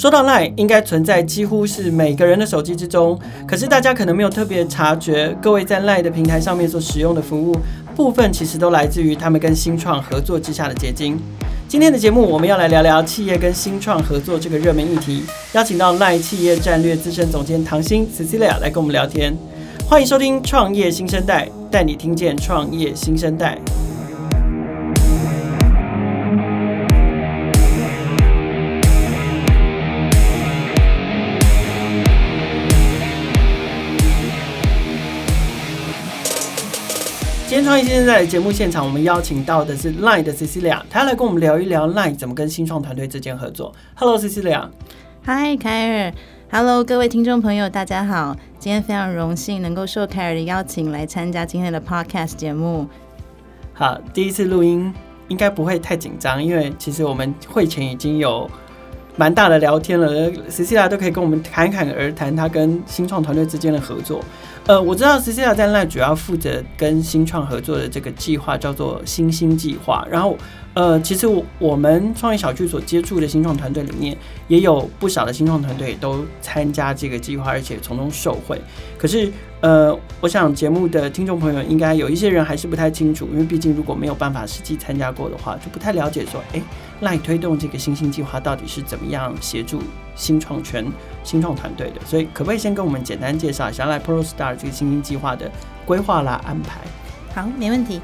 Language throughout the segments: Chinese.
说到 LINE，应该存在几乎是每个人的手机之中，可是大家可能没有特别察觉，各位在 LINE 的平台上面所使用的服务部分，其实都来自于他们跟新创合作之下的结晶。今天的节目，我们要来聊聊企业跟新创合作这个热门议题，邀请到 LINE 企业战略资深总监唐鑫 Cecilia 来跟我们聊天。欢迎收听创业新生代，带你听见创业新生代。天创业新生在节目现场，我们邀请到的是 LINE 的 Cecilia，她要来跟我们聊一聊 LINE 怎么跟新创团队之间合作。Hello，Cecilia。Hi，凯尔。Hello，各位听众朋友，大家好。今天非常荣幸能够受凯尔的邀请来参加今天的 Podcast 节目。好，第一次录音应该不会太紧张，因为其实我们会前已经有蛮大的聊天了，Cici 都可以跟我们侃侃而谈，他跟新创团队之间的合作。呃，我知道 c e c i l a 在那主要负责跟新创合作的这个计划叫做“新兴计划”。然后，呃，其实我们创业小聚所接触的新创团队里面，也有不少的新创团队都参加这个计划，而且从中受惠。可是，呃，我想节目的听众朋友应该有一些人还是不太清楚，因为毕竟如果没有办法实际参加过的话，就不太了解说，哎赖推动这个新兴计划到底是怎么样协助新创圈。新创团队的，所以可不可以先跟我们简单介绍一下赖 ProStar 这个新兴计划的规划啦、安排？好，没问题。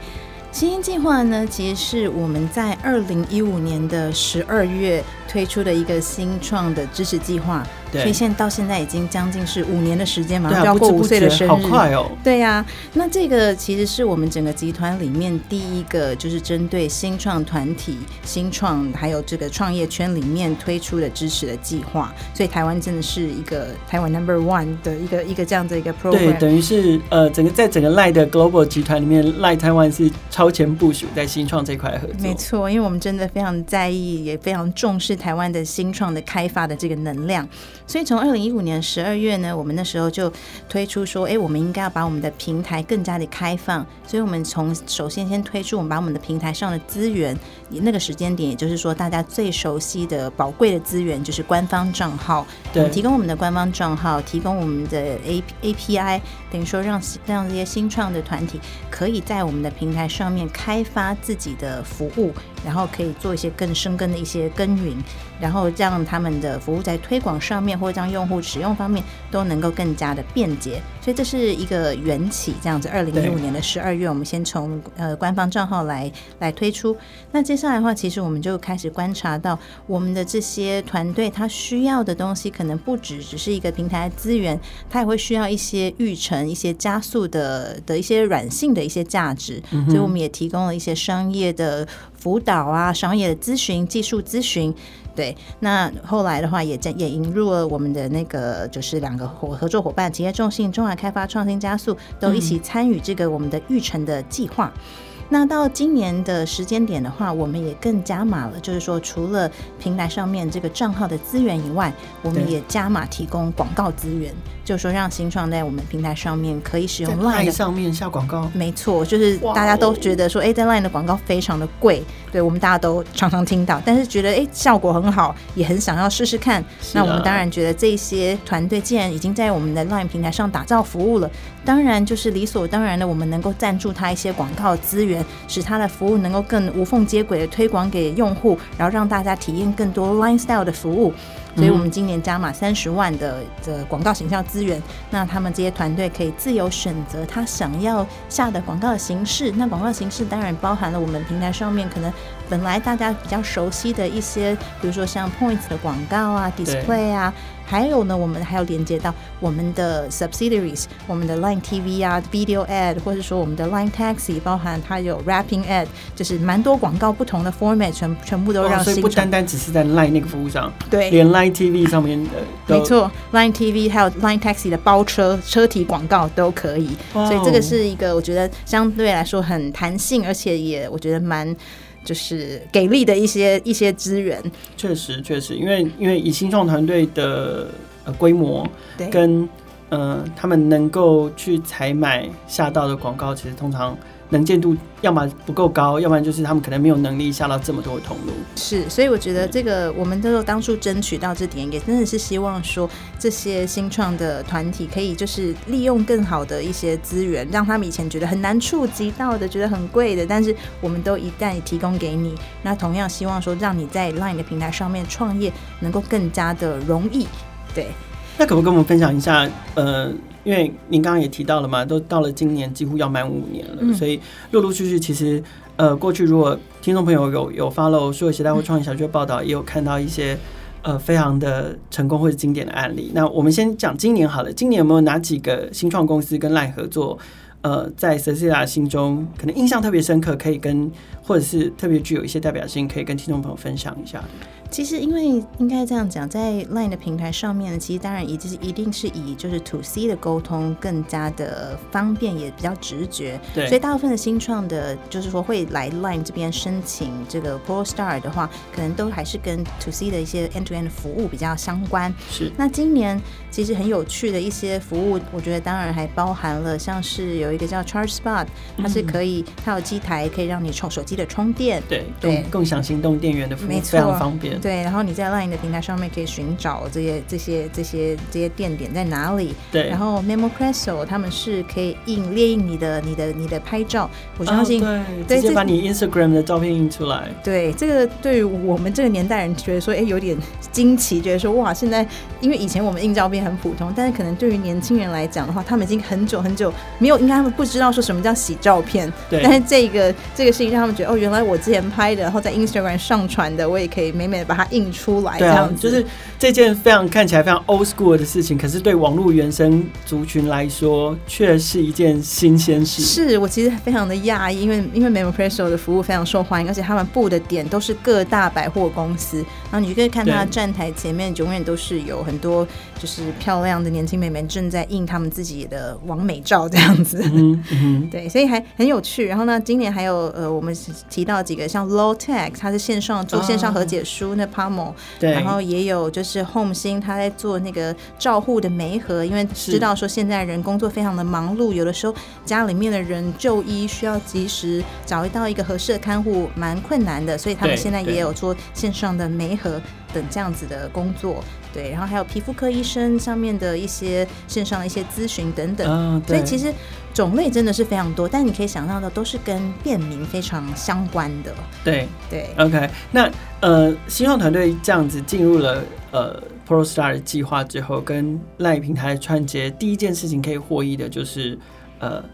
新兴计划呢，其实是我们在二零一五年的十二月推出的一个新创的支持计划。所以现在到现在已经将近是五年的时间嘛，就要过五岁的生日，好快哦！对呀，那这个其实是我们整个集团里面第一个，就是针对新创团体、新创还有这个创业圈里面推出的支持的计划。所以台湾真的是一个台湾 Number One 的一个一个这样的一个 program。对，等于是呃，整个在整个 LINE 的 Global 集团里面，LINE 台湾是超前部署在新创这块合作。没错，因为我们真的非常在意，也非常重视台湾的新创的开发的这个能量。所以从二零一五年十二月呢，我们那时候就推出说，哎，我们应该要把我们的平台更加的开放。所以我们从首先先推出，我们把我们的平台上的资源，那个时间点，也就是说大家最熟悉的宝贵的资源，就是官方账号。对，提供我们的官方账号，提供我们的 A API，等于说让让这些新创的团体可以在我们的平台上面开发自己的服务。然后可以做一些更深耕的一些耕耘，然后让他们的服务在推广上面或者让用户使用方面都能够更加的便捷。所以这是一个缘起，这样子。二零一五年的十二月，我们先从呃官方账号来来推出。那接下来的话，其实我们就开始观察到我们的这些团队，他需要的东西可能不只只是一个平台资源，他也会需要一些育成、一些加速的的一些软性的一些价值。所以我们也提供了一些商业的。辅导啊，商业的咨询、技术咨询，对。那后来的话也，也也引入了我们的那个，就是两个合合作伙伴，企业重信、中华开发创新加速，都一起参与这个我们的育成的计划。嗯那到今年的时间点的话，我们也更加码了，就是说除了平台上面这个账号的资源以外，我们也加码提供广告资源，就说让新创在我们平台上面可以使用 LINE 上面下广告。没错，就是大家都觉得说，哎，在 LINE 的广告非常的贵，对我们大家都常常听到，但是觉得哎效果很好，也很想要试试看。那我们当然觉得这些团队既然已经在我们的 LINE 平台上打造服务了，当然就是理所当然的，我们能够赞助他一些广告资源。使他的服务能够更无缝接轨的推广给用户，然后让大家体验更多 Line Style 的服务。所以我们今年加码三十万的的广告形象资源，那他们这些团队可以自由选择他想要下的广告形式。那广告形式当然包含了我们平台上面可能本来大家比较熟悉的一些，比如说像 Points 的广告啊、Display 啊。还有呢，我们还要连接到我们的 subsidiaries，我们的 Line TV 啊，Video Ad，或者说我们的 Line Taxi，包含它有 Wrapping Ad，就是蛮多广告不同的 format，全全部都让。所以不单单只是在 Line 那个服务上，对，连 Line TV 上面的。没错，Line TV 还有 Line Taxi 的包车车体广告都可以。所以这个是一个我觉得相对来说很弹性，而且也我觉得蛮。就是给力的一些一些资源，确实确实，因为因为以新创团队的呃规模跟呃他们能够去采买下到的广告，其实通常能见度要么不够高，要不然就是他们可能没有能力下到这么多的通路。是，所以我觉得这个我们都有当初争取到这点，也真的是希望说这些新创的团体可以就是利用更好的一些资源，让他们以前觉得很难触及到的、觉得很贵的，但是我们都一旦提供给你，那同样希望说让你在 Line 的平台上面创业能够更加的容易。对，那可不可以跟我们分享一下？呃。因为您刚刚也提到了嘛，都到了今年几乎要满五年了，嗯、所以陆陆续续其实呃过去如果听众朋友有有 follow 数位时代或创业小聚报道，也有看到一些呃非常的成功或者经典的案例。那我们先讲今年好了，今年有没有哪几个新创公司跟 LINE 合作？呃，在 Cecilia 心中可能印象特别深刻，可以跟或者是特别具有一些代表性，可以跟听众朋友分享一下。其实，因为应该这样讲，在 Line 的平台上面，其实当然也就是一定是以就是 To C 的沟通更加的方便，也比较直觉。对。所以大部分的新创的，就是说会来 Line 这边申请这个 ProStar 的话，可能都还是跟 To C 的一些 End to End 服务比较相关。是。那今年其实很有趣的一些服务，我觉得当然还包含了像是有一个叫 Charge Spot，它是可以，它有机台可以让你充手机的充电。对。对。共享行动电源的服务非常方便。对，然后你在 LINE 的平台上面可以寻找这些、这些、这些、这些店点在哪里。对。然后 MemoPresso 他们是可以印列印你的、你的、你的拍照。我相信，哦、对，直接把你 Instagram 的照片印出来。对，这个对于我们这个年代人觉得说，哎，有点惊奇，觉得说，哇，现在因为以前我们印照片很普通，但是可能对于年轻人来讲的话，他们已经很久很久没有，应该他们不知道说什么叫洗照片。对。但是这个这个事情让他们觉得，哦，原来我之前拍的，然后在 Instagram 上传的，我也可以美美的把它印。出来，对啊，就是这件非常看起来非常 old school 的事情，可是对网络原生族群来说，却是一件新鲜事。是我其实非常的讶异，因为因为 MemoPresso 的服务非常受欢迎，而且他们布的点都是各大百货公司，然后你就可以看他的站台前面永远都是有很多就是漂亮的年轻美眉正在印他们自己的完美照这样子。嗯嗯，对，所以还很有趣。然后呢，今年还有呃，我们提到几个像 Low Tech，它是线上做线上和解书，那 Palmo。对，然后也有就是 Home 星，他在做那个照护的媒合，因为知道说现在人工作非常的忙碌，有的时候家里面的人就医需要及时找到一个合适的看护，蛮困难的，所以他们现在也有做线上的媒合等这样子的工作。对，然后还有皮肤科医生上面的一些线上的一些咨询等等，哦、所以其实种类真的是非常多，但你可以想到的都是跟便民非常相关的。对对，OK，那呃，新创团队这样子进入了呃 ProStar 的计划之后，跟 LINE 平台的串接，第一件事情可以获益的就是呃，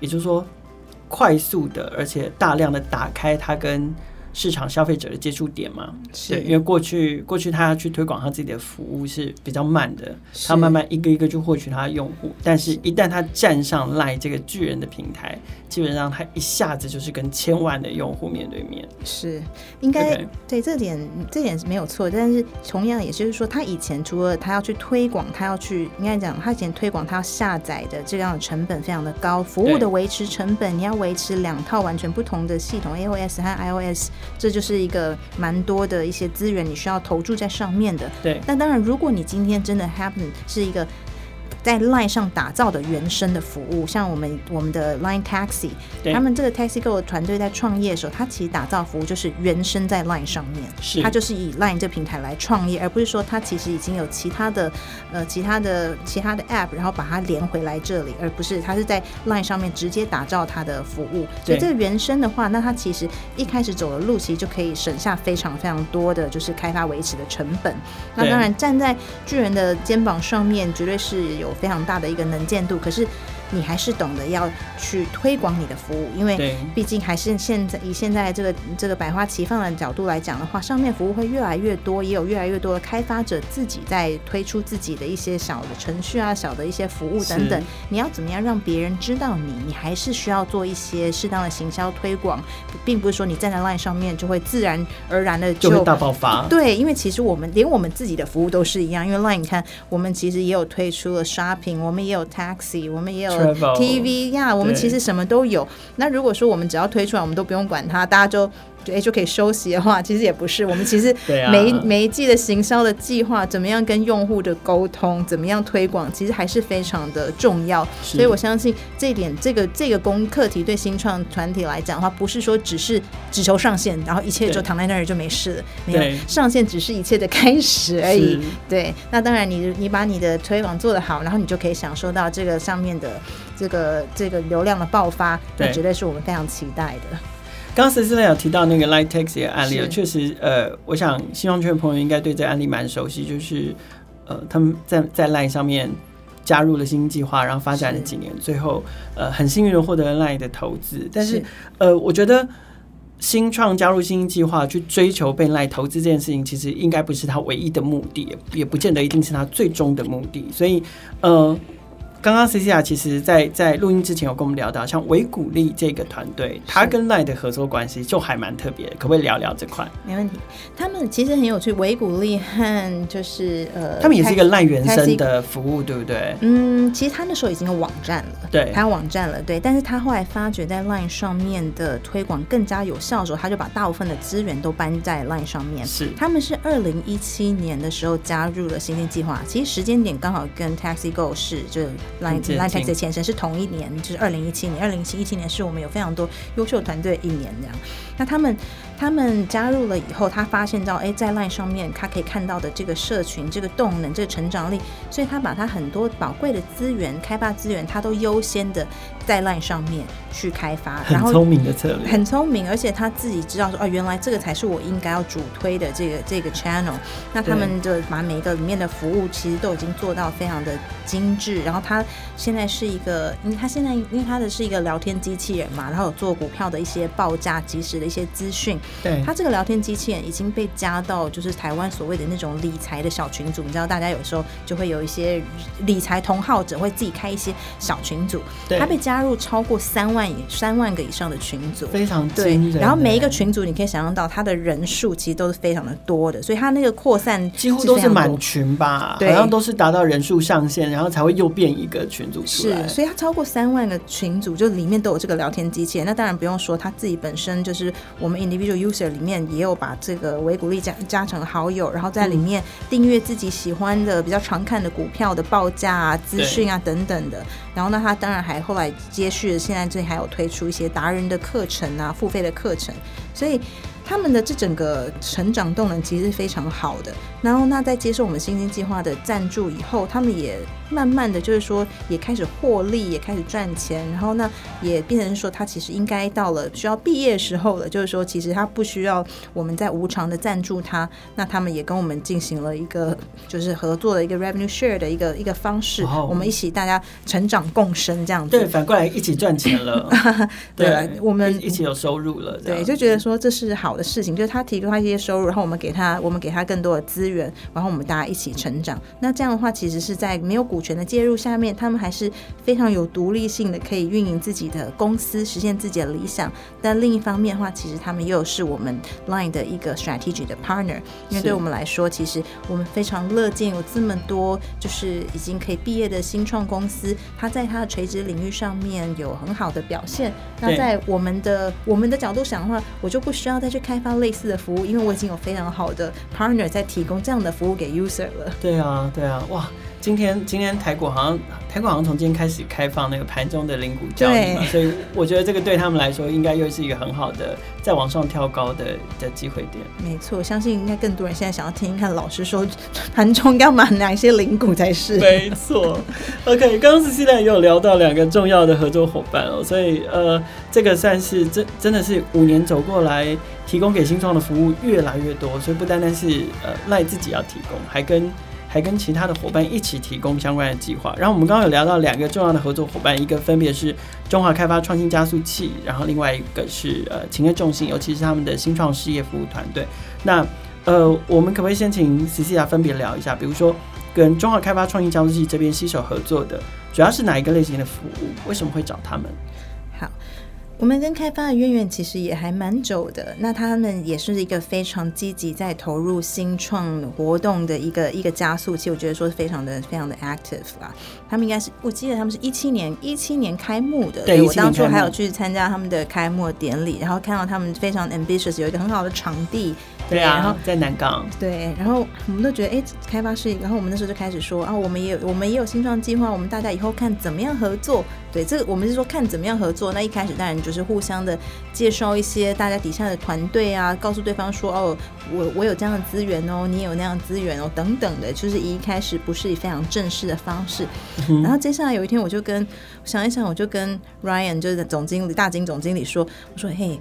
也就是说快速的而且大量的打开它跟。市场消费者的接触点嘛，是，因为过去过去他要去推广他自己的服务是比较慢的，他慢慢一个一个去获取他的用户，但是一旦他站上 LINE 这个巨人的平台，基本上他一下子就是跟千万的用户面对面。是，应该.对这点这点是没有错，但是同样也就是说，他以前除了他要去推广，他要去应该讲，他以前推广他要下载的这样的成本非常的高，服务的维持成本，你要维持两套完全不同的系统，iOS 和 iOS。这就是一个蛮多的一些资源，你需要投注在上面的。对。但当然，如果你今天真的 happen 是一个。在 Line 上打造的原生的服务，像我们我们的 Line Taxi，对他们这个 TaxiGo 的团队在创业的时候，他其实打造服务就是原生在 Line 上面，是，他就是以 Line 这平台来创业，而不是说他其实已经有其他的呃其他的其他的 App，然后把它连回来这里，而不是他是在 Line 上面直接打造他的服务。所以这个原生的话，那他其实一开始走的路，其实就可以省下非常非常多的就是开发维持的成本。那当然站在巨人的肩膀上面，绝对是有。非常大的一个能见度，可是。你还是懂得要去推广你的服务，因为毕竟还是现在以现在这个这个百花齐放的角度来讲的话，上面服务会越来越多，也有越来越多的开发者自己在推出自己的一些小的程序啊、小的一些服务等等。你要怎么样让别人知道你？你还是需要做一些适当的行销推广，并不是说你站在 LINE 上面就会自然而然的就，就会大爆发。对，因为其实我们连我们自己的服务都是一样，因为 LINE 你看，我们其实也有推出了 Shopping，我们也有 Taxi，我们也有。TV 呀，我们其实什么都有。那如果说我们只要推出来，我们都不用管它，大家就就哎就可以休息的话，其实也不是。我们其实每每一季的行销的计划，怎么样跟用户的沟通，怎么样推广，其实还是非常的重要。所以我相信这一点，这个这个功课题对新创团体来讲的话，不是说只是只求上线，然后一切就躺在那儿就没事了。没有上线，只是一切的开始而已。对，那当然你你把你的推广做得好，然后你就可以享受到这个上面的这个这个流量的爆发，那绝对是我们非常期待的。刚刚 Cecilia 有提到那个 Light Taxi 的案例，确实，呃，我想新创圈的朋友应该对这个案例蛮熟悉，就是呃，他们在在 Line 上面加入了新计划，然后发展了几年，最后呃很幸运的获得了 Line 的投资。但是，是呃，我觉得新创加入新计划去追求被 Line 投资这件事情，其实应该不是他唯一的目的，也也不见得一定是他最终的目的。所以，呃。刚刚 Cecilia 其实在，在在录音之前有跟我们聊到，像维古力这个团队，他跟 LINE 的合作关系就还蛮特别，可不可以聊聊这块？没问题，他们其实很有趣，维古力和就是呃，他们也是一个 LINE 原生的服务，对不对？嗯，其实他那时候已经有网站了，对，他有网站了，对，但是他后来发觉在 LINE 上面的推广更加有效的时候，他就把大部分的资源都搬在 LINE 上面。是，他们是二零一七年的时候加入了新进计划，其实时间点刚好跟 TaxiGo 是就 LINE LINE。前身是同一年，就是二零一七年。二零一七年是我们有非常多优秀团队一年这样。那他们他们加入了以后，他发现到，哎，在 LINE 上面他可以看到的这个社群、这个动能、这个成长力，所以他把他很多宝贵的资源、开发资源，他都优先的在 LINE 上面去开发。然后很聪明的策略，很聪明，而且他自己知道说，哦，原来这个才是我应该要主推的这个这个 channel。那他们的把每一个里面的服务其实都已经做到非常的精致。然后他现在是一个，因为他现在因为他的是一个聊天机器人嘛，然后有做股票的一些报价、及时的一些资讯。对，他这个聊天机器人已经被加到就是台湾所谓的那种理财的小群组，你知道，大家有时候就会有一些理财同好者会自己开一些小群组，对，他被加入超过三万以三万个以上的群组，非常对。然后每一个群组你可以想象到，他的人数其实都是非常的多的，所以他那个扩散几乎都是满群吧，对，好像都是达到人数上限，然后才会又变一个群组出来。是，所以他超过三万个群组，就里面都有这个聊天机器人。那当然不用说，他自己本身就是我们 individual user 里面也有把这个维古力加加成好友，然后在里面订阅自己喜欢的、比较常看的股票的报价啊、资讯啊等等的。然后呢，他当然还后来接续，现在这里还有推出一些达人的课程啊、付费的课程，所以。他们的这整个成长动能其实是非常好的。然后，那在接受我们新兴计划的赞助以后，他们也慢慢的就是说，也开始获利，也开始赚钱。然后呢，也变成说，他其实应该到了需要毕业时候了。就是说，其实他不需要我们在无偿的赞助他。那他们也跟我们进行了一个就是合作的一个 revenue share 的一个一个方式。我们一起大家成长共生这样子。对，反过来一起赚钱了。对，对，我们一起有收入了。对，就觉得说这是好。好的事情就是他提供他一些收入，然后我们给他，我们给他更多的资源，然后我们大家一起成长。那这样的话，其实是在没有股权的介入下面，他们还是非常有独立性的，可以运营自己的公司，实现自己的理想。但另一方面的话，其实他们又是我们 Line 的一个 strategic 的 partner，因为对我们来说，其实我们非常乐见有这么多就是已经可以毕业的新创公司，他在他的垂直领域上面有很好的表现。那在我们的我们的角度想的话，我就不需要再去。开发类似的服务，因为我已经有非常好的 partner 在提供这样的服务给 user 了。对啊，对啊，哇！今天今天台股好像台股好像从今天开始开放那个盘中的零股交易嘛，所以我觉得这个对他们来说应该又是一个很好的再往上跳高的的机会点。没错，我相信应该更多人现在想要听一看老师说盘中要买哪一些零股才是。没错。OK，刚刚 Cecilia 也有聊到两个重要的合作伙伴哦，所以呃，这个算是真真的是五年走过来，提供给新创的服务越来越多，所以不单单是呃 LINE 自己要提供，还跟还跟其他的伙伴一起提供相关的计划。然后我们刚刚有聊到两个重要的合作伙伴，一个分别是中华开发创新加速器，然后另外一个是呃勤业众信，尤其是他们的新创事业服务团队。那呃，我们可不可以先请 c c 亚分别聊一下？比如说跟中华开发创新加速器这边携手合作的，主要是哪一个类型的服务？为什么会找他们？好。我们跟开发的渊源其实也还蛮久的，那他们也是一个非常积极在投入新创活动的一个一个加速器，我觉得说是非常的非常的 active 啦。他们应该是，我记得他们是一七年一七年开幕的，对，我当初还有去参加他们的开幕典礼，然后看到他们非常 ambitious，有一个很好的场地。对啊，然后在南港。对，然后我们都觉得，哎，开发是，然后我们那时候就开始说，啊，我们也有，我们也有新创计划，我们大家以后看怎么样合作。对，这个我们是说看怎么样合作。那一开始当然就是互相的介绍一些大家底下的团队啊，告诉对方说，哦，我我有这样的资源哦，你也有那样的资源哦，等等的，就是一开始不是以非常正式的方式。嗯、然后接下来有一天，我就跟想一想，我就跟 Ryan 就是总经理、大金总经理说，我说，嘿，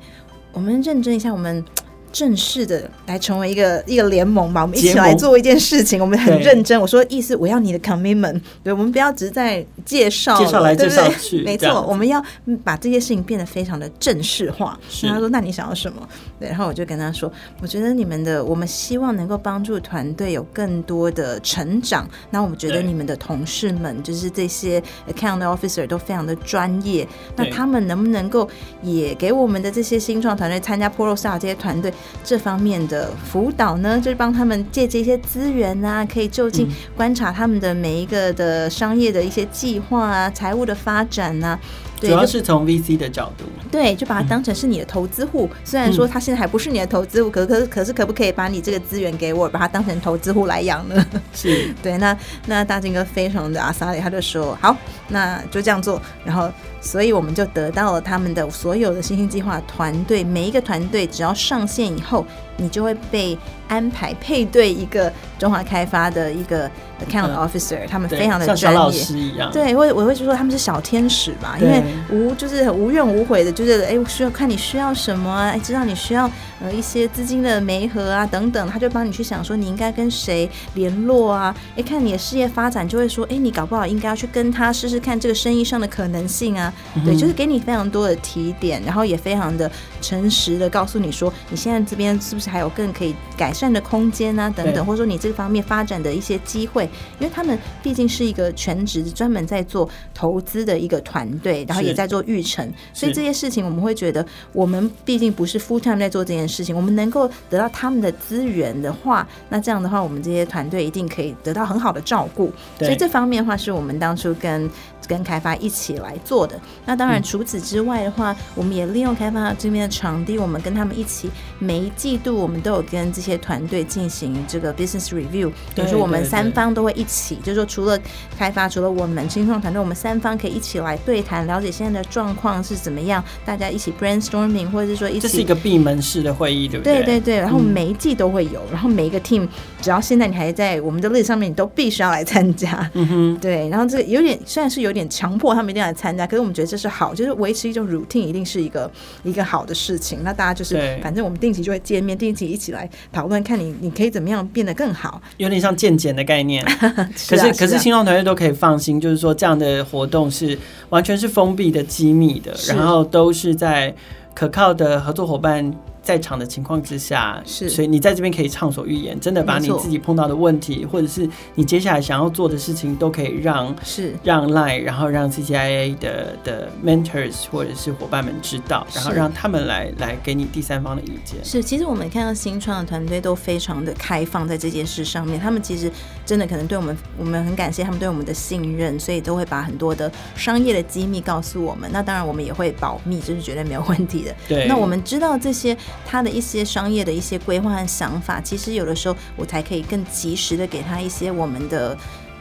我们认真一下，我们。正式的来成为一个一个联盟吧，我们一起来做一件事情。我们很认真。我说意思，我要你的 commitment。对，我们不要只是在介绍，介绍来介绍去。没错，我们要把这些事情变得非常的正式化。然后他说：“那你想要什么？”对，然后我就跟他说：“我觉得你们的，我们希望能够帮助团队有更多的成长。那我们觉得你们的同事们，就是这些 account officer 都非常的专业。那他们能不能够也给我们的这些新创团队参加 ProStar 这些团队？”这方面的辅导呢，就是帮他们借这些资源啊，可以就近观察他们的每一个的商业的一些计划啊，财务的发展啊。对，主要是从 VC 的角度，对，就把它当成是你的投资户。嗯、虽然说他现在还不是你的投资户，可可可是可不可以把你这个资源给我，把它当成投资户来养呢？是对。那那大金哥非常的阿萨里，他就说好，那就这样做。然后，所以我们就得到了他们的所有的星星计划团队，每一个团队只要上线以后，你就会被安排配对一个中华开发的一个 account officer，、嗯、他们非常的专业，像小老师一样。对，我我会说他们是小天使吧，因为无就是很无怨无悔的，就是哎，需要看你需要什么啊，哎，知道你需要呃一些资金的媒合啊等等，他就帮你去想说你应该跟谁联络啊，哎，看你的事业发展就会说，哎，你搞不好应该要去跟他试试看这个生意上的可能性啊，嗯、对，就是给你非常多的提点，然后也非常的诚实的告诉你说，你现在这边是不是还有更可以改善的空间啊？等等，或者说你这方面发展的一些机会，因为他们毕竟是一个全职专门在做投资的一个团队，然后也在做育成，所以这些事情我们会觉得，我们毕竟不是 full time 在做这件事情，我们能够得到他们的资源的话，那这样的话，我们这些团队一定可以得到很好的照顾。所以这方面的话，是我们当初跟跟开发一起来做的。那当然，除此之外的话，我们也利用开发这边的场地，我们跟他们一起，每一季度我们都有跟这些团队进行这个 business review，比如说我们三方都会一起，就是说除了开发，除了我们新创团队，我们三方可以一起来对谈，了解现在的状况是怎么样，大家一起 brainstorming，或者是说一起，这是一个闭门式的会议，对不对？对对对，然后每一季都会有，然后每一个 team，只要现在你还在我们的 list 上面，你都必须要来参加。嗯哼，对，然后这个有点虽然是有点强迫他们一定要来参加，可是我们觉得这是好，就是维持一种 routine，一定是一个一个好的事情。那大家就是反正我们定期就会见面，定期一起来讨论，看你你可以怎么样变得更好，有点像健检的概念。是啊，可是，可是新创团队都可以放心，就是说这样的活动是完全是封闭的、机密的，然后都是在可靠的合作伙伴在场的情况之下，是，所以你在这边可以畅所欲言，真的把你自己碰到的问题，或者是你接下来想要做的事情，都可以让是让 Line，然后让 CCIA 的的 mentors 或者是伙伴们知道，然后让他们来来给你第三方的意见。是，其实我们看到新创的团队都非常的开放在这件事上面，他们其实真的可能对我们，我们很感谢他们对我们的信任，所以都会把很多的商业的机密告诉我们。那当然我们也会保密，这是绝对没有问题的。对，那我们知道这些。他的一些商业的一些规划和想法，其实有的时候我才可以更及时的给他一些我们的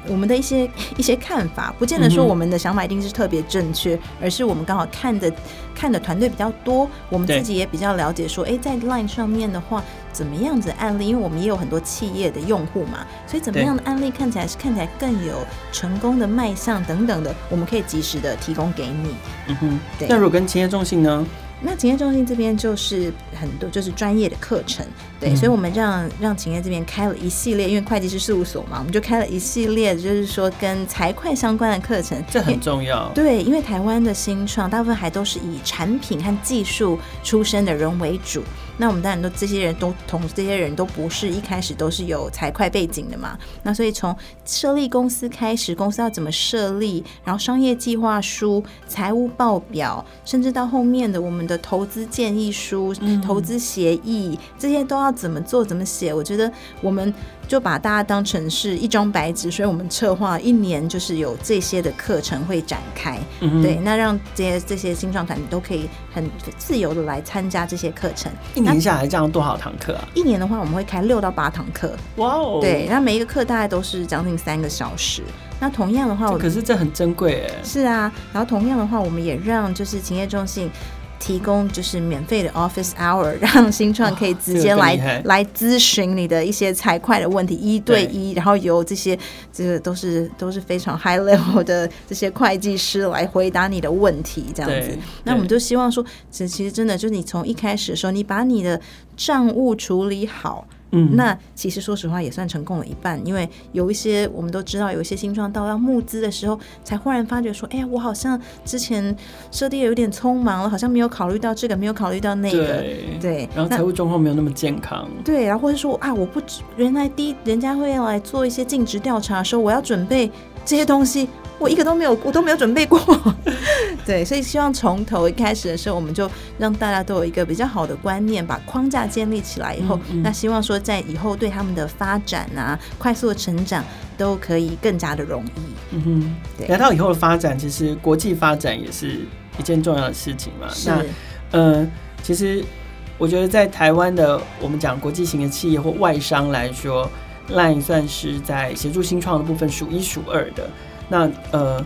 我们的一些一些看法，不见得说我们的想法一定是特别正确，而是我们刚好看的看的团队比较多，我们自己也比较了解说，哎，在 Line 上面的话，怎么样子的案例，因为我们也有很多企业的用户嘛，所以怎么样的案例看起来是看起来更有成功的卖相等等的，我们可以及时的提供给你。嗯哼，对。那如果跟企业重心呢？那体验中心这边就是很多就是专业的课程，对，嗯、所以我们让让勤业这边开了一系列，因为会计师事务所嘛，我们就开了一系列，就是说跟财会相关的课程，这很重要。对，因为台湾的新创大部分还都是以产品和技术出身的人为主。那我们当然都这些人都同这些人都不是一开始都是有财会背景的嘛。那所以从设立公司开始，公司要怎么设立，然后商业计划书、财务报表，甚至到后面的我们的投资建议书、投资协议，这些都要怎么做、怎么写？我觉得我们。就把大家当成是一张白纸，所以我们策划一年就是有这些的课程会展开，嗯、对，那让这些这些新创团体都可以很自由的来参加这些课程。一年下来这样多少堂课啊？一年的话，我们会开六到八堂课。哇哦！对，那每一个课大概都是将近三个小时。那同样的话，可是这很珍贵哎。是啊，然后同样的话，我们也让就是勤业众信。提供就是免费的 office hour，让新创可以直接来、这个、来咨询你的一些财会的问题，一对一，然后由这些这个都是都是非常 high level 的这些会计师来回答你的问题，这样子。那我们就希望说，其实其实真的就是你从一开始的时候，你把你的账务处理好。嗯，那其实说实话也算成功了一半，因为有一些我们都知道，有一些新创到要募资的时候，才忽然发觉说，哎呀，我好像之前设定有点匆忙了，好像没有考虑到这个，没有考虑到那个，对，对，然后财务状况没有那么健康，对，然后或者说啊，我不原来第一人家会来做一些尽职调查，说我要准备这些东西。我一个都没有，我都没有准备过。对，所以希望从头一开始的时候，我们就让大家都有一个比较好的观念，把框架建立起来以后，嗯嗯、那希望说在以后对他们的发展啊、快速的成长都可以更加的容易。嗯哼，对。来到以后的发展，其实国际发展也是一件重要的事情嘛。是。那，嗯、呃，其实我觉得在台湾的我们讲国际型的企业或外商来说，LINE 算是在协助新创的部分数一数二的。那呃，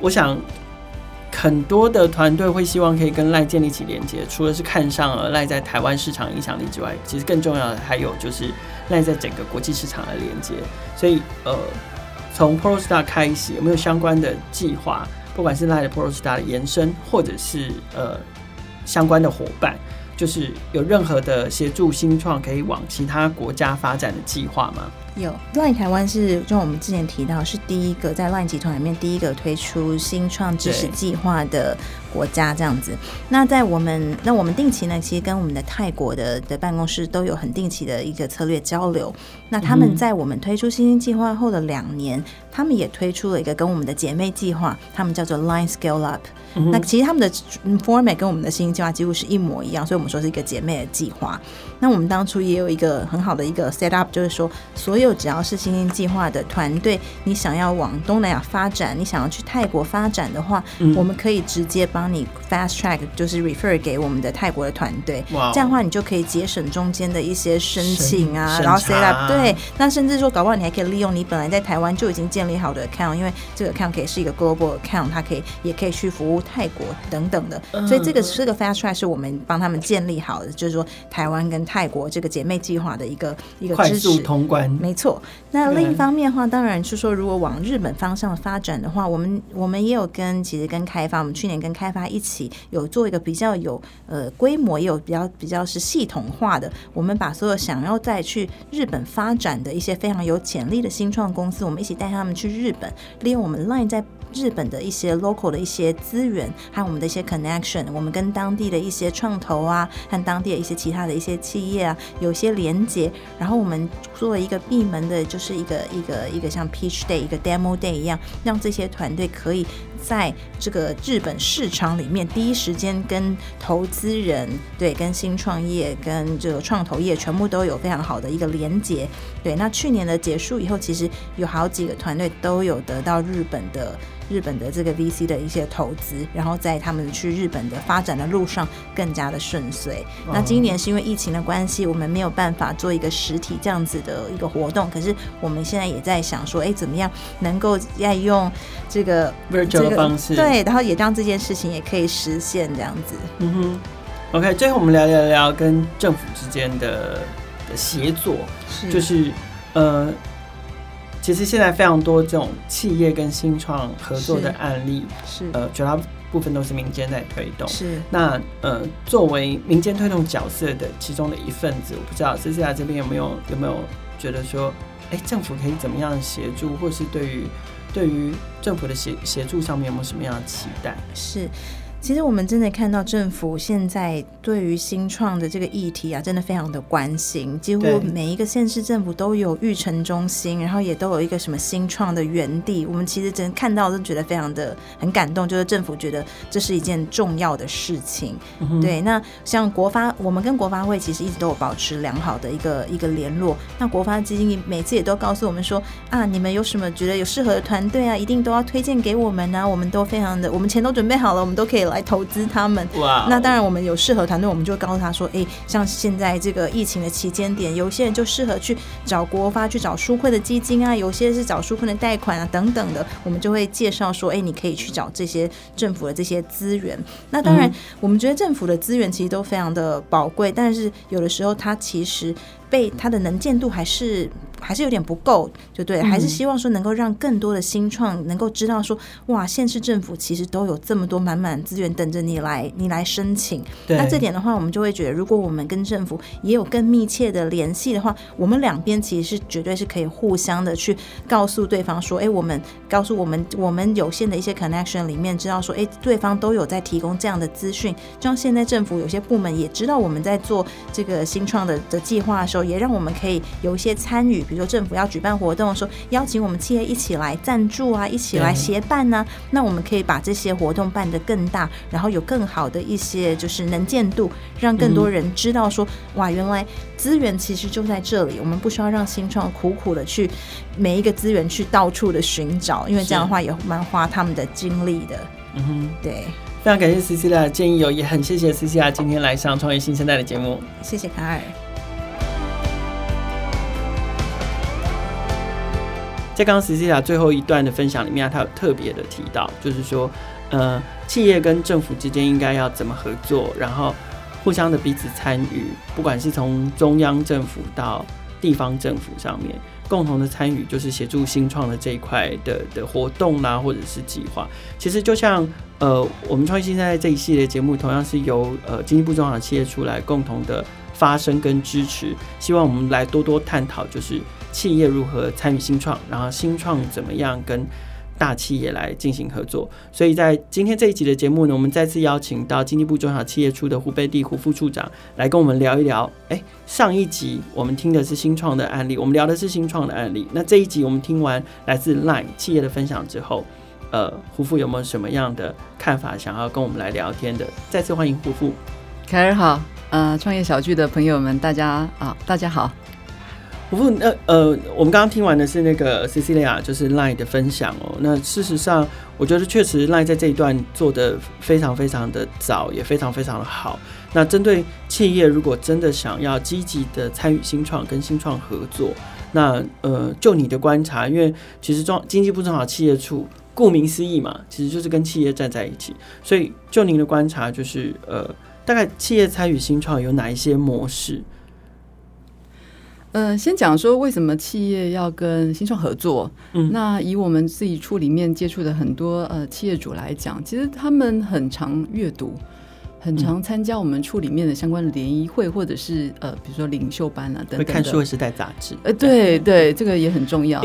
我想很多的团队会希望可以跟赖建立起连接，除了是看上了赖在台湾市场影响力之外，其实更重要的还有就是赖在整个国际市场的连接。所以呃，从 ProStar 开始有没有相关的计划？不管是赖的 ProStar 的延伸，或者是呃相关的伙伴，就是有任何的协助新创可以往其他国家发展的计划吗？有 LINE 台湾是，就我们之前提到，是第一个在 LINE 集团里面第一个推出新创知识计划的国家，这样子。那在我们，那我们定期呢，其实跟我们的泰国的的办公室都有很定期的一个策略交流。那他们在我们推出新兴计划后的两年，他们也推出了一个跟我们的姐妹计划，他们叫做 LINE Scale Up。那其实他们的 format 跟我们的新兴计划几乎是一模一样，所以我们说是一个姐妹的计划。那我们当初也有一个很好的一个 set up，就是说所有。就只要是新兴计划的团队，你想要往东南亚发展，你想要去泰国发展的话，嗯、我们可以直接帮你 fast track，就是 refer 给我们的泰国的团队。Wow 这样的话，你就可以节省中间的一些申请啊，然后 set up。对，那甚至说，搞不好你还可以利用你本来在台湾就已经建立好的 account，因为这个 account 可以是一个 global account，它可以也可以去服务泰国等等的。所以这个这个 fast track 是我们帮他们建立好的，就是说台湾跟泰国这个姐妹计划的一个一个快速通关。没错，那另一方面的话，当然是说，如果往日本方向发展的话，我们我们也有跟其实跟开发，我们去年跟开发一起有做一个比较有呃规模，也有比较比较是系统化的，我们把所有想要再去日本发展的一些非常有潜力的新创公司，我们一起带他们去日本，利用我们 LINE 在。日本的一些 local 的一些资源，还有我们的一些 connection，我们跟当地的一些创投啊，和当地的一些其他的一些企业啊，有些连接。然后我们做了一个闭门的，就是一个一个一个像 pitch day，一个 demo day 一样，让这些团队可以在这个日本市场里面第一时间跟投资人，对，跟新创业，跟这个创投业全部都有非常好的一个连接。对，那去年的结束以后，其实有好几个团队都有得到日本的。日本的这个 VC 的一些投资，然后在他们去日本的发展的路上更加的顺遂。哦、那今年是因为疫情的关系，我们没有办法做一个实体这样子的一个活动。可是我们现在也在想说，哎，怎么样能够再用这个 virtual 的方式，对，然后也让这件事情也可以实现这样子。嗯哼，OK，最后我们聊聊聊跟政府之间的的协作，是就是呃。其实现在非常多这种企业跟新创合作的案例，是，是呃，绝大部分都是民间在推动。是，那呃，作为民间推动角色的其中的一份子，我不知道 Cecilia 这边有没有有没有觉得说，哎，政府可以怎么样协助，或是对于对于政府的协协助上面有没有什么样的期待？是。其实我们真的看到政府现在对于新创的这个议题啊，真的非常的关心。几乎每一个县市政府都有育成中心，然后也都有一个什么新创的园地。我们其实真的看到都觉得非常的很感动，就是政府觉得这是一件重要的事情。嗯、对，那像国发，我们跟国发会其实一直都有保持良好的一个一个联络。那国发基金每次也都告诉我们说啊，你们有什么觉得有适合的团队啊，一定都要推荐给我们啊。我们都非常的，我们钱都准备好了，我们都可以。来投资他们.那当然我们有适合团队，我们就会告诉他说，哎，像现在这个疫情的期间点，有些人就适合去找国发去找纾困的基金啊，有些是找纾困的贷款啊等等的，我们就会介绍说，哎，你可以去找这些政府的这些资源。那当然，我们觉得政府的资源其实都非常的宝贵，但是有的时候它其实。被它的能见度还是还是有点不够，就对，还是希望说能够让更多的新创能够知道说，哇，县市政府其实都有这么多满满资源等着你来，你来申请。那这点的话，我们就会觉得，如果我们跟政府也有更密切的联系的话，我们两边其实是绝对是可以互相的去告诉对方说，哎，我们告诉我们我们有限的一些 connection 里面，知道说，哎，对方都有在提供这样的资讯，就像现在政府有些部门也知道我们在做这个新创的的计划的时候。也让我们可以有一些参与，比如说政府要举办活动，说邀请我们企业一起来赞助啊，一起来协办呢、啊。那我们可以把这些活动办得更大，然后有更好的一些就是能见度，让更多人知道说，哇，原来资源其实就在这里。我们不需要让新创苦苦的去每一个资源去到处的寻找，因为这样的话也蛮花他们的精力的。嗯哼，对。非常感谢 Cecilia 的建议哦，也很谢谢 Cecilia 今天来上创业新生代的节目。谢谢卡尔。在刚刚 Cecilia 最后一段的分享里面，他有特别的提到，就是说，呃，企业跟政府之间应该要怎么合作，然后互相的彼此参与，不管是从中央政府到地方政府上面，共同的参与，就是协助新创的这一块的的活动啦，或者是计划。其实就像呃，我们创新生代这一系列节目，同样是由呃经济部中小企业出来共同的发声跟支持，希望我们来多多探讨，就是。企业如何参与新创，然后新创怎么样跟大企业来进行合作？所以在今天这一集的节目呢，我们再次邀请到经济部中小企业处的胡贝蒂胡副处长来跟我们聊一聊。哎，上一集我们听的是新创的案例，我们聊的是新创的案例。那这一集我们听完来自 LINE 企业的分享之后，呃，胡副有没有什么样的看法想要跟我们来聊天的？再次欢迎胡副。凯尔好，呃，创业小聚的朋友们，大家啊，大家好。胡副，那呃，我们刚刚听完的是那个 Cecilia，就是 LINE 的分享哦。那事实上，我觉得确实 LINE 在这一段做得非常非常的早，也非常非常的好。那针对企业，如果真的想要积极的参与新创，跟新创合作，那呃，就你的观察，因为其实中经济部中小企业处，顾名思义嘛，其实就是跟企业站在一起。所以就您的观察，就是呃，大概企业参与新创有哪一些模式？嗯、呃，先讲说为什么企业要跟新创合作。嗯，那以我们自己处里面接触的很多呃企业主来讲，其实他们很常阅读，很常参加我们处里面的相关联谊会，或者是呃比如说领袖班啊等等。会看数位时代杂志。呃，对对，这个也很重要。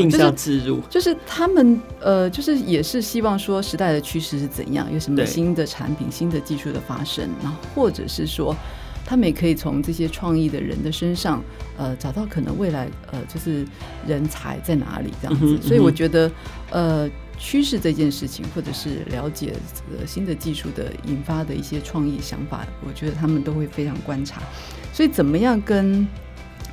入，就是他们呃就是也是希望说时代的趋势是怎样，有什么新的产品、新的技术的发生，然后或者是说。他们也可以从这些创意的人的身上，呃，找到可能未来，呃，就是人才在哪里这样子。嗯嗯、所以我觉得，呃，趋势这件事情，或者是了解这个新的技术的引发的一些创意想法，我觉得他们都会非常观察。所以，怎么样跟，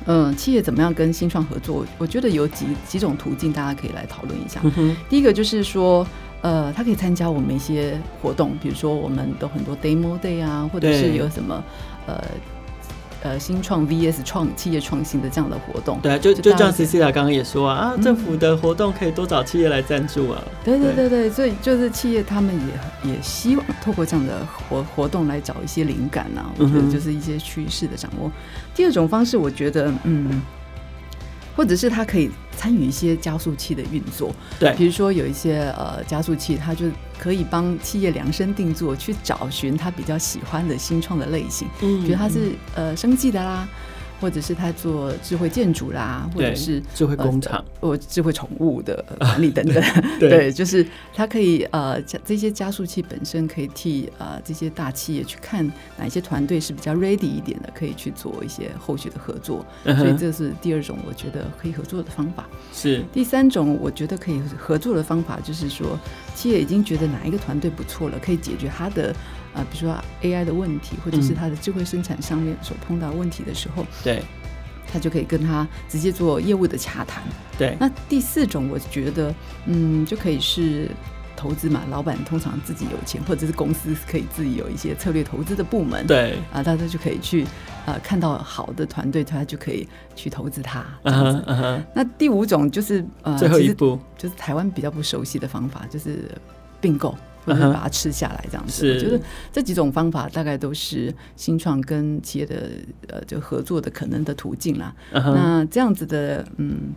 嗯、呃，企业怎么样跟新创合作？我觉得有几几种途径，大家可以来讨论一下、嗯。第一个就是说。呃，他可以参加我们一些活动，比如说我们都很多 demo day 啊，或者是有什么呃呃新创 VS 创企业创新的这样的活动。对啊，就就像 Cecilia 刚刚也说啊，啊，政府的活动可以多找企业来赞助啊。对对对对，所以就是企业他们也也希望透过这样的活活动来找一些灵感啊，我觉得就是一些趋势的掌握、嗯。第二种方式，我觉得嗯。或者是他可以参与一些加速器的运作，对，比如说有一些呃加速器，它就可以帮企业量身定做，去找寻他比较喜欢的新创的类型，嗯，比如它是呃生计的啦，或者是他做智慧建筑啦，或者是智慧工厂，或、呃、智慧宠物的管理等等。对，对，就是它可以呃，这些加速器本身可以替呃这些大企业去看哪些团队是比较 ready 一点的，可以去做一些后续的合作。嗯、所以这是第二种我觉得可以合作的方法。是第三种我觉得可以合作的方法，就是说企业已经觉得哪一个团队不错了，可以解决他的。啊，比如说 AI 的问题，或者是他的智慧生产上面所碰到问题的时候，对，他就可以跟他直接做业务的洽谈。对，那第四种，我觉得，嗯，就可以是投资嘛，老板通常自己有钱，或者是公司可以自己有一些策略投资的部门。对，啊，大家就可以去啊，看到好的团队，他就可以去投资他。Uh -huh, uh -huh. 那第五种就是呃，最后一步就是台湾比较不熟悉的方法，就是并购。或者把它吃下来，这样子，uh 觉得这几种方法大概都是新创跟企业的呃，就合作的可能的途径啦。Uh. 那这样子的嗯。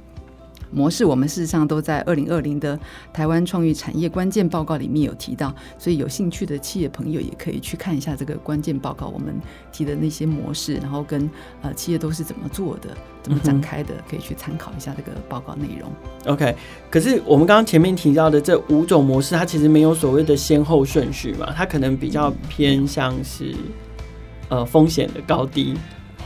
模式，我们事实上都在二零二零的台湾创意产业关键报告里面有提到，所以有兴趣的企业朋友也可以去看一下这个关键报告，我们提的那些模式，然后跟呃企业都是怎么做的，怎么展开的，可以去参考一下这个报告内容。OK，可是我们刚刚前面提到的这五种模式，它其实没有所谓的先后顺序嘛，它可能比较偏向是呃风险的高低。对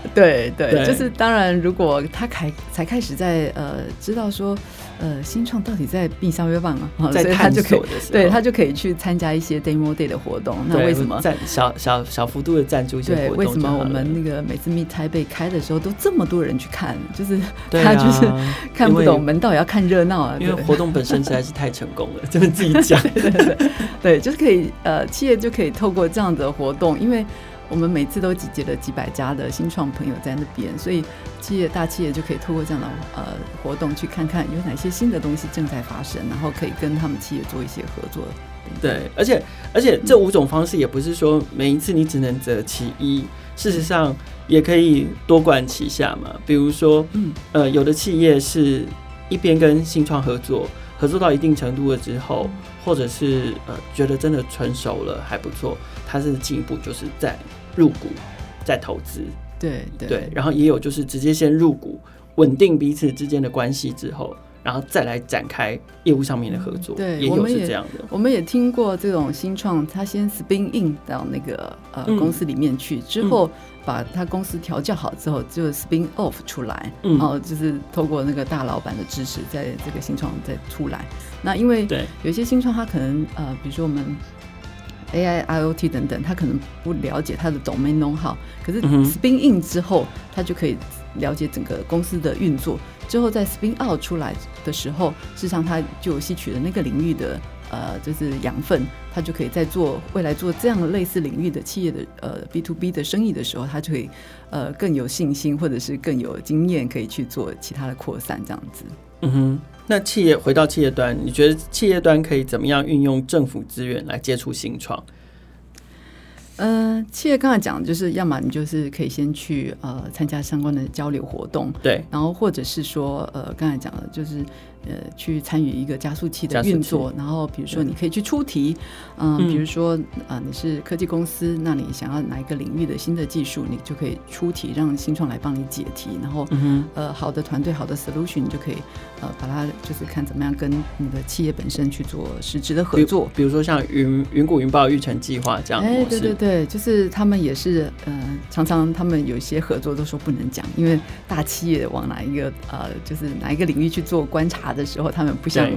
对，对，就是当然，如果他开才开始在呃知道说呃新创到底在闭商业棒啊，在探索的时候，对他就可以去参加一些 demo day 的活动。那为什么赞小小小幅度的赞助一些活动？对，为什么我们那个每次 Meet Taipei 开的时候都这么多人去看？就是他就是看不懂门道，也要看热闹啊，因为活动本身实在是太成功了，这 么自己讲。对对对，对，就是可以呃企业就可以透过这样的活动，因为。我们每次都集结了几百家的新创朋友在那边，所以企业大企业就可以透过这样的呃活动去看看有哪些新的东西正在发生，然后可以跟他们企业做一些合作。对，而且而且这五种方式也不是说每一次你只能择其一，事实上也可以多管齐下嘛。比如说，嗯呃，有的企业是一边跟新创合作，合作到一定程度了之后，或者是呃觉得真的成熟了还不错，它是进一步就是在。入股再投资，对对，对，然后也有就是直接先入股，稳定彼此之间的关系之后，然后再来展开业务上面的合作，对，也有是这样的。我们也听过这种新创，他先 spin in 到那个呃、嗯、公司里面去，之后把他公司调教好之后，就 spin off 出来，嗯，然后就是透过那个大老板的支持，在这个新创再出来。那因为对有些新创，他可能呃，比如说我们。AI、IoT 等等，他可能不了解他的 domain know-how，可是 spin in 之后，他就可以了解整个公司的运作。之后在 spin out 出来的时候，事实上他就吸取了那个领域的呃，就是养分，他就可以在做未来做这样类似领域的企业的呃 B to B 的生意的时候，他就可以呃更有信心，或者是更有经验，可以去做其他的扩散这样子。嗯哼。那企业回到企业端，你觉得企业端可以怎么样运用政府资源来接触新创？呃，企业刚才讲的就是，要么你就是可以先去呃参加相关的交流活动，对，然后或者是说呃刚才讲的就是。呃，去参与一个加速器的运作，然后比如说你可以去出题，嗯、呃，比如说啊、呃，你是科技公司，那你想要哪一个领域的新的技术，你就可以出题，让新创来帮你解题，然后、嗯、呃，好的团队，好的 solution，你就可以呃，把它就是看怎么样跟你的企业本身去做实质的合作，比，比如说像云云谷云豹育成计划这样，哎，对对对，就是他们也是呃，常常他们有一些合作都说不能讲，因为大企业往哪一个呃，就是哪一个领域去做观察的时候，他们不想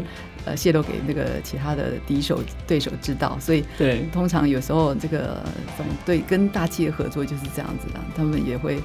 呃泄露给那个其他的敌手对手知道，所以对，通常有时候这个总对跟大企业合作就是这样子的，他们也会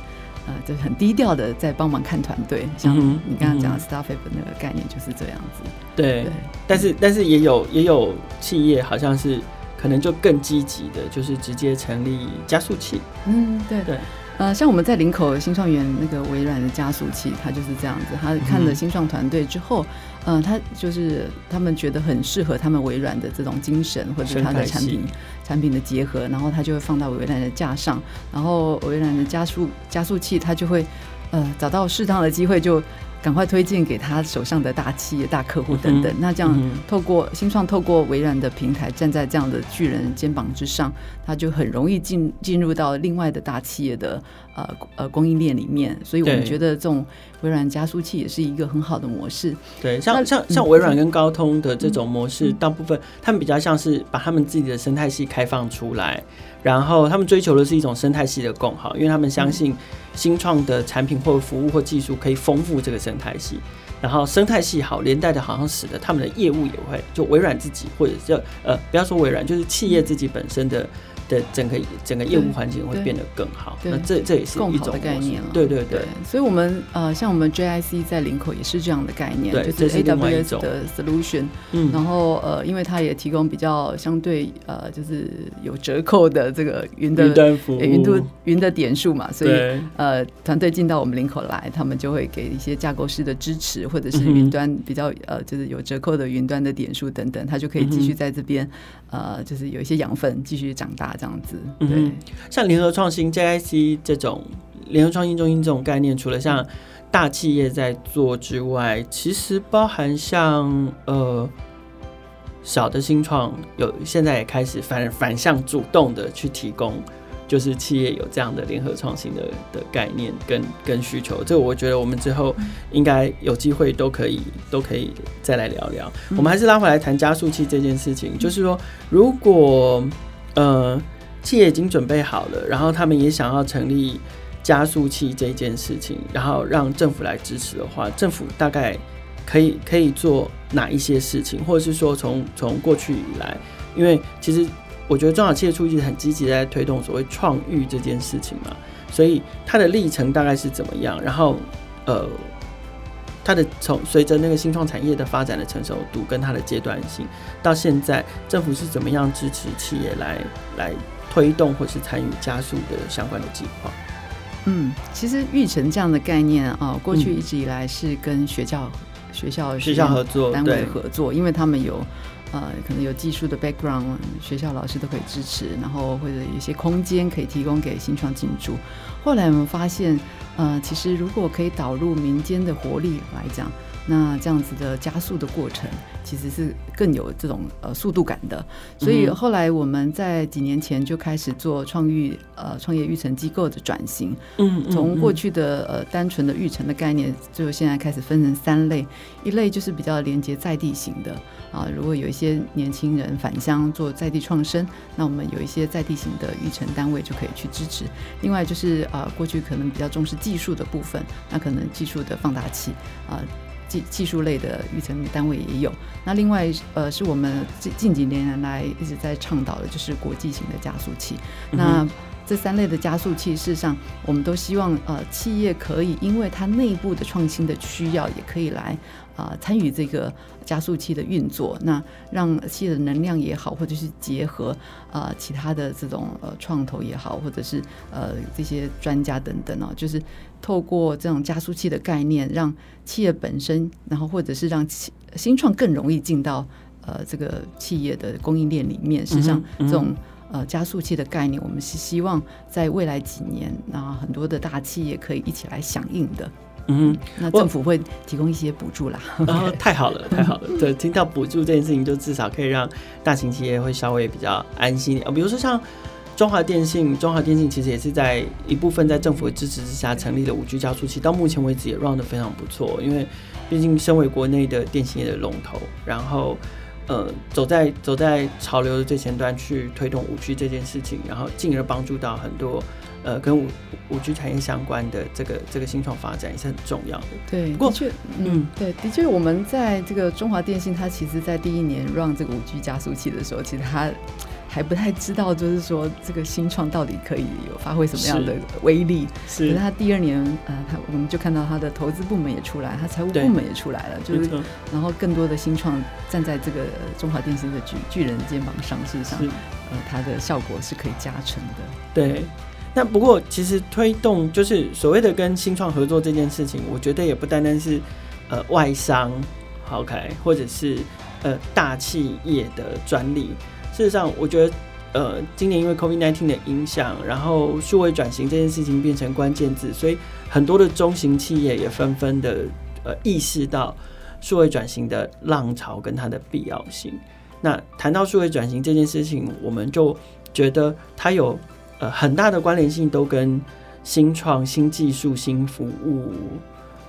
呃就很低调的在帮忙看团队，像你刚刚讲的 Startup 那个概念就是这样子。对，对但是但是也有也有企业好像是可能就更积极的，就是直接成立加速器。嗯，对对。呃，像我们在林口新创园那个微软的加速器，它就是这样子。它看了新创团队之后，嗯、呃，他就是他们觉得很适合他们微软的这种精神，或者他的产品产品的结合，然后他就会放到微软的架上，然后微软的加速加速器，它就会呃找到适当的机会就。赶快推荐给他手上的大企业、大客户等等。那这样透过新创，透过微软的平台，站在这样的巨人肩膀之上，他就很容易进进入到另外的大企业的呃呃供应链里面。所以我们觉得这种微软加速器也是一个很好的模式。对，像像像微软跟高通的这种模式，大部分他们比较像是把他们自己的生态系开放出来。然后他们追求的是一种生态系的共好，因为他们相信新创的产品或服务或技术可以丰富这个生态系。然后生态系好，连带的好像使得他们的业务也会，就微软自己或者叫呃，不要说微软，就是企业自己本身的。的整个整个业务环境会变得更好，那这这也是一种概念了。对对对，所以我们呃，像我们 JIC 在林口也是这样的概念，就是 AWS 的 solution。嗯，然后呃，因为它也提供比较相对呃，就是有折扣的这个云的云端服务、云度云的点数嘛，所以呃，团队进到我们林口来，他们就会给一些架构师的支持，或者是云端比较呃，就是有折扣的云端的点数等等，他就可以继续在这边呃，就是有一些养分继续长大。这样子，嗯，像联合创新 JIC 这种联合创新中心这种概念，除了像大企业在做之外，其实包含像呃小的新创，有现在也开始反反向主动的去提供。就是企业有这样的联合创新的的概念跟跟需求，这我觉得我们之后应该有机会都可以都可以再来聊聊。我们还是拉回来谈加速器这件事情，就是说，如果呃企业已经准备好了，然后他们也想要成立加速器这件事情，然后让政府来支持的话，政府大概可以可以做哪一些事情，或者是说从从过去以来，因为其实。我觉得中小企业处一直很积极在推动所谓创育这件事情嘛，所以它的历程大概是怎么样？然后，呃，它的从随着那个新创产业的发展的成熟度跟它的阶段性，到现在政府是怎么样支持企业来来推动或是参与加速的相关的计划？嗯，其实育成这样的概念啊，过去一直以来是跟学校、嗯、学校学校合作单位合作，因为他们有。呃，可能有技术的 background，学校老师都可以支持，然后或者一些空间可以提供给新创进驻。后来我们发现，呃，其实如果可以导入民间的活力来讲。那这样子的加速的过程，其实是更有这种呃速度感的。所以后来我们在几年前就开始做创育呃创业育成机构的转型。嗯，从过去的呃单纯的育成的概念，就现在开始分成三类。一类就是比较连接在地型的啊，如果有一些年轻人返乡做在地创生，那我们有一些在地型的育成单位就可以去支持。另外就是啊，过去可能比较重视技术的部分，那可能技术的放大器啊。技技术类的育成单位也有，那另外呃是我们近近几年来一直在倡导的，就是国际型的加速器。嗯、那这三类的加速器，事实上我们都希望呃企业可以因为它内部的创新的需要，也可以来啊、呃、参与这个加速器的运作。那让企业的能量也好，或者是结合啊、呃、其他的这种呃创投也好，或者是呃这些专家等等哦，就是。透过这种加速器的概念，让企业本身，然后或者是让企新创更容易进到呃这个企业的供应链里面。实际上，这种呃加速器的概念，我们是希望在未来几年，那很多的大企业可以一起来响应的。嗯，那政府会提供一些补助啦。然后 太好了，太好了。对，听到补助这件事情，就至少可以让大型企业会稍微比较安心一点。比如说像。中华电信，中华电信其实也是在一部分在政府的支持之下成立了五 G 加速器，到目前为止也 run 得非常不错。因为毕竟身为国内的电信业的龙头，然后呃走在走在潮流的最前端去推动五 G 这件事情，然后进而帮助到很多呃跟五五 G 产业相关的这个这个新创发展也是很重要的。对，不过的确，嗯，对，的确我们在这个中华电信，它其实在第一年 run 这个五 G 加速器的时候，其实它。还不太知道，就是说这个新创到底可以有发挥什么样的威力。是，可是他第二年，呃，他我们就看到他的投资部门也出来，他财务部门也出来了，就是，然后更多的新创站在这个中华电信的巨巨人肩膀上，事实上，呃，它的效果是可以加成的。对，那不过其实推动就是所谓的跟新创合作这件事情，我觉得也不单单是呃外商，OK，或者是呃大企业的专利。事实上，我觉得，呃，今年因为 COVID-19 的影响，然后数位转型这件事情变成关键字，所以很多的中型企业也纷纷的，呃意识到数位转型的浪潮跟它的必要性。那谈到数位转型这件事情，我们就觉得它有呃很大的关联性，都跟新创、新技术、新服务、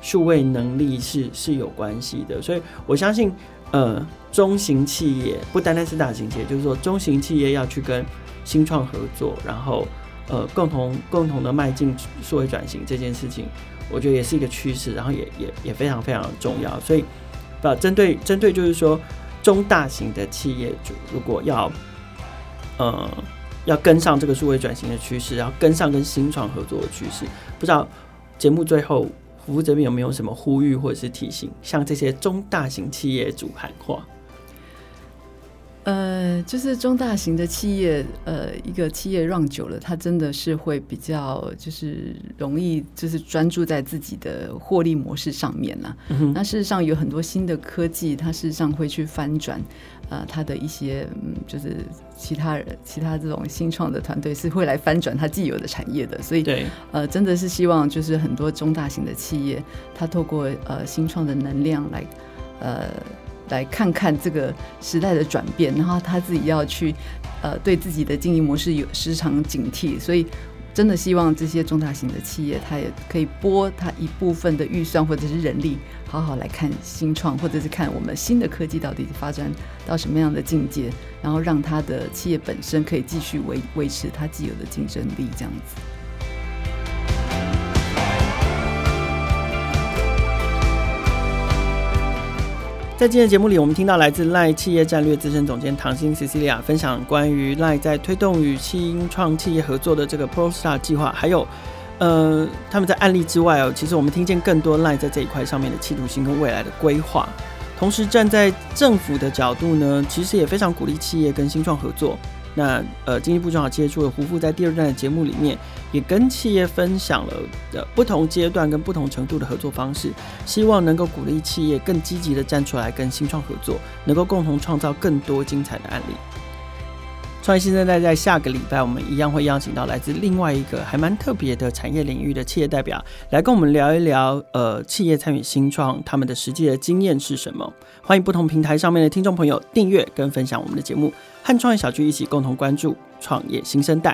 数位能力是是有关系的。所以我相信，呃，中型企业不单单是大型企业，就是说中型企业要去跟新创合作，然后呃共同共同的迈进数位转型这件事情，我觉得也是一个趋势，然后也也也非常非常重要。所以，呃，针对针对就是说。中大型的企业主如果要，呃，要跟上这个数位转型的趋势，要跟上跟新创合作的趋势，不知道节目最后福福这边有没有什么呼吁或者是提醒，向这些中大型企业主喊话？呃，就是中大型的企业，呃，一个企业 run 久了，它真的是会比较就是容易，就是专注在自己的获利模式上面了。嗯。那事实上有很多新的科技，它事实上会去翻转，呃，他的一些嗯，就是其他人、其他这种新创的团队是会来翻转他既有的产业的。所以，对，呃，真的是希望就是很多中大型的企业，他透过呃新创的能量来，呃。来看看这个时代的转变，然后他自己要去，呃，对自己的经营模式有时常警惕，所以真的希望这些中大型的企业，他也可以拨他一部分的预算或者是人力，好好来看新创，或者是看我们新的科技到底发展到什么样的境界，然后让他的企业本身可以继续维维持他既有的竞争力，这样子。在今天的节目里，我们听到来自赖企业战略资深总监唐芯 Cecilia 分享关于赖在推动与新创企业合作的这个 ProStar 计划，还有呃他们在案例之外哦，其实我们听见更多 LINE 在这一块上面的企图心跟未来的规划。同时站在政府的角度呢，其实也非常鼓励企业跟新创合作。那呃，经济部正好接触了胡副，在第二段的节目里面，也跟企业分享了的不同阶段跟不同程度的合作方式，希望能够鼓励企业更积极的站出来跟新创合作，能够共同创造更多精彩的案例。创业新生代在下个礼拜，我们一样会邀请到来自另外一个还蛮特别的产业领域的企业代表，来跟我们聊一聊，呃，企业参与新创他们的实际的经验是什么？欢迎不同平台上面的听众朋友订阅跟分享我们的节目。和创业小聚一起共同关注创业新生代。